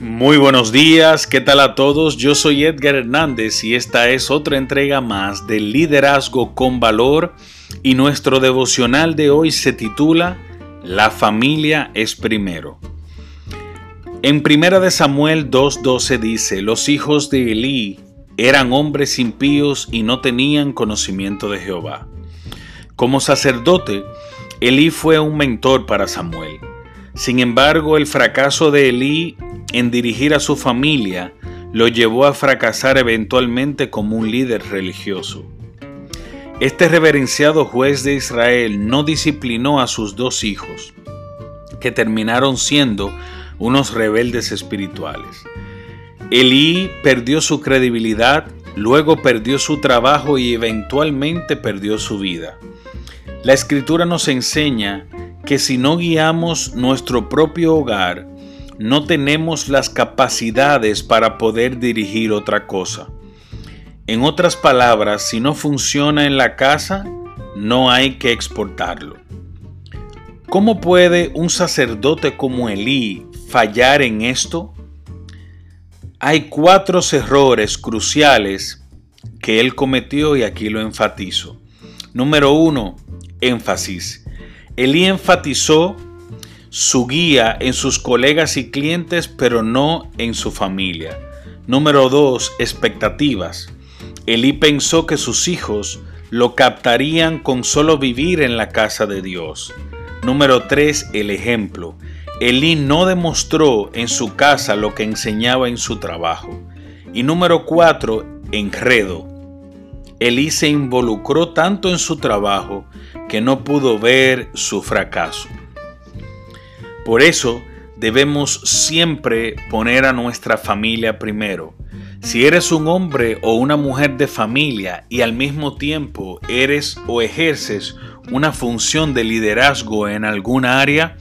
Muy buenos días, ¿qué tal a todos? Yo soy Edgar Hernández y esta es otra entrega más del Liderazgo con Valor y nuestro devocional de hoy se titula La familia es primero. En Primera de Samuel 2.12 dice, los hijos de Elí eran hombres impíos y no tenían conocimiento de Jehová. Como sacerdote, Elí fue un mentor para Samuel. Sin embargo, el fracaso de Elí en dirigir a su familia lo llevó a fracasar eventualmente como un líder religioso. Este reverenciado juez de Israel no disciplinó a sus dos hijos, que terminaron siendo unos rebeldes espirituales. Elí perdió su credibilidad, luego perdió su trabajo y eventualmente perdió su vida. La escritura nos enseña que si no guiamos nuestro propio hogar, no tenemos las capacidades para poder dirigir otra cosa. En otras palabras, si no funciona en la casa, no hay que exportarlo. ¿Cómo puede un sacerdote como Elí fallar en esto? Hay cuatro errores cruciales que él cometió y aquí lo enfatizo. Número uno, énfasis. Elí enfatizó su guía en sus colegas y clientes, pero no en su familia. Número 2. Expectativas. Elí pensó que sus hijos lo captarían con solo vivir en la casa de Dios. Número 3. El ejemplo. Elí no demostró en su casa lo que enseñaba en su trabajo. Y número 4. Enredo. Elí se involucró tanto en su trabajo que no pudo ver su fracaso. Por eso debemos siempre poner a nuestra familia primero. Si eres un hombre o una mujer de familia y al mismo tiempo eres o ejerces una función de liderazgo en alguna área,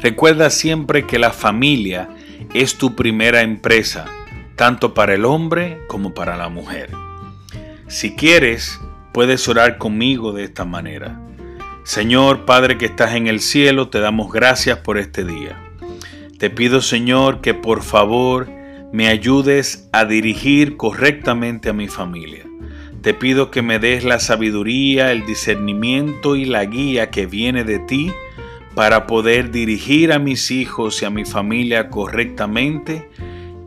recuerda siempre que la familia es tu primera empresa, tanto para el hombre como para la mujer. Si quieres, puedes orar conmigo de esta manera. Señor Padre que estás en el cielo, te damos gracias por este día. Te pido Señor que por favor me ayudes a dirigir correctamente a mi familia. Te pido que me des la sabiduría, el discernimiento y la guía que viene de ti para poder dirigir a mis hijos y a mi familia correctamente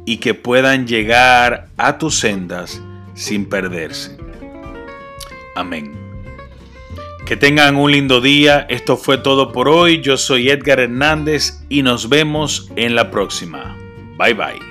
y que puedan llegar a tus sendas sin perderse. Amén. Que tengan un lindo día. Esto fue todo por hoy. Yo soy Edgar Hernández y nos vemos en la próxima. Bye bye.